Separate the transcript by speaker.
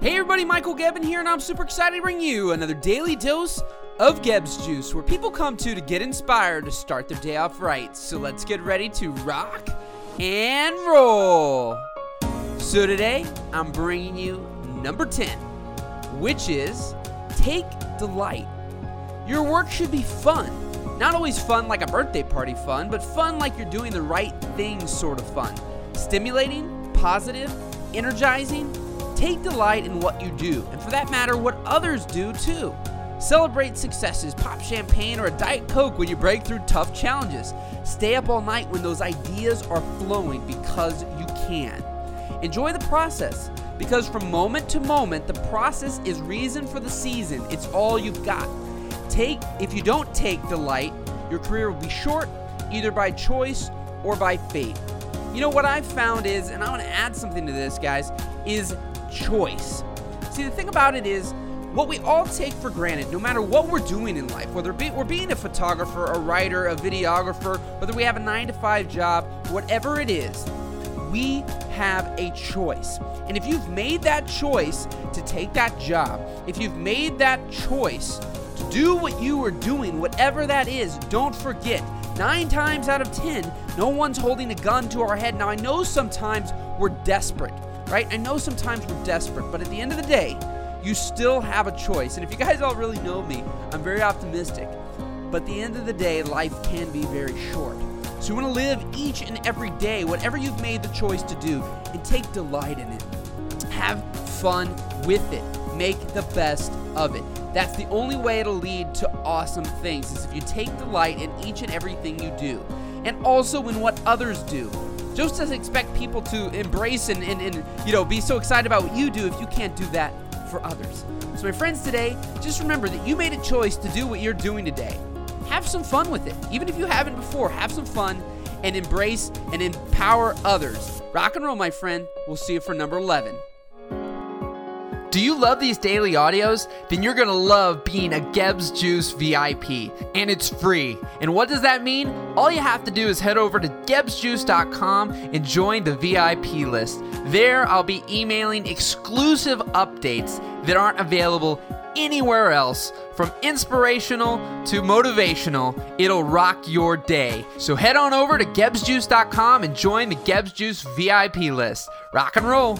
Speaker 1: Hey everybody, Michael Gebben here, and I'm super excited to bring you another daily dose of Gebbs Juice, where people come to to get inspired to start their day off right. So let's get ready to rock and roll. So today, I'm bringing you number 10, which is take delight. Your work should be fun. Not always fun like a birthday party fun, but fun like you're doing the right things sort of fun. Stimulating, positive, energizing, Take delight in what you do, and for that matter, what others do too. Celebrate successes, pop champagne, or a Diet Coke when you break through tough challenges. Stay up all night when those ideas are flowing because you can. Enjoy the process because from moment to moment, the process is reason for the season. It's all you've got. Take if you don't take delight, your career will be short either by choice or by fate. You know what I've found is, and I want to add something to this, guys, is choice. See, the thing about it is, what we all take for granted, no matter what we're doing in life, whether we're being a photographer, a writer, a videographer, whether we have a nine to five job, whatever it is, we have a choice. And if you've made that choice to take that job, if you've made that choice to do what you are doing, whatever that is, don't forget nine times out of ten, no one's holding a gun to our head. Now, I know sometimes we're desperate right? I know sometimes we're desperate, but at the end of the day, you still have a choice. And if you guys all really know me, I'm very optimistic. But at the end of the day, life can be very short. So you want to live each and every day, whatever you've made the choice to do, and take delight in it. Have fun with it. Make the best of it. That's the only way it'll lead to awesome things is if you take delight in each and everything you do. And also in what others do. Just doesn't expect people to embrace and, and, and you know be so excited about what you do if you can't do that for others. So my friends today, just remember that you made a choice to do what you're doing today. Have some fun with it. Even if you haven't before, have some fun and embrace and empower others. Rock and roll, my friend. We'll see you for number 11. Do you love these daily audios? Then you're gonna love being a Gebbs Juice VIP, and it's free. And what does that mean? All you have to do is head over to gebsjuice.com and join the VIP list. There, I'll be emailing exclusive updates that aren't available anywhere else. From inspirational to motivational, it'll rock your day. So head on over to gebsjuice.com and join the Gebbs Juice VIP list. Rock and roll.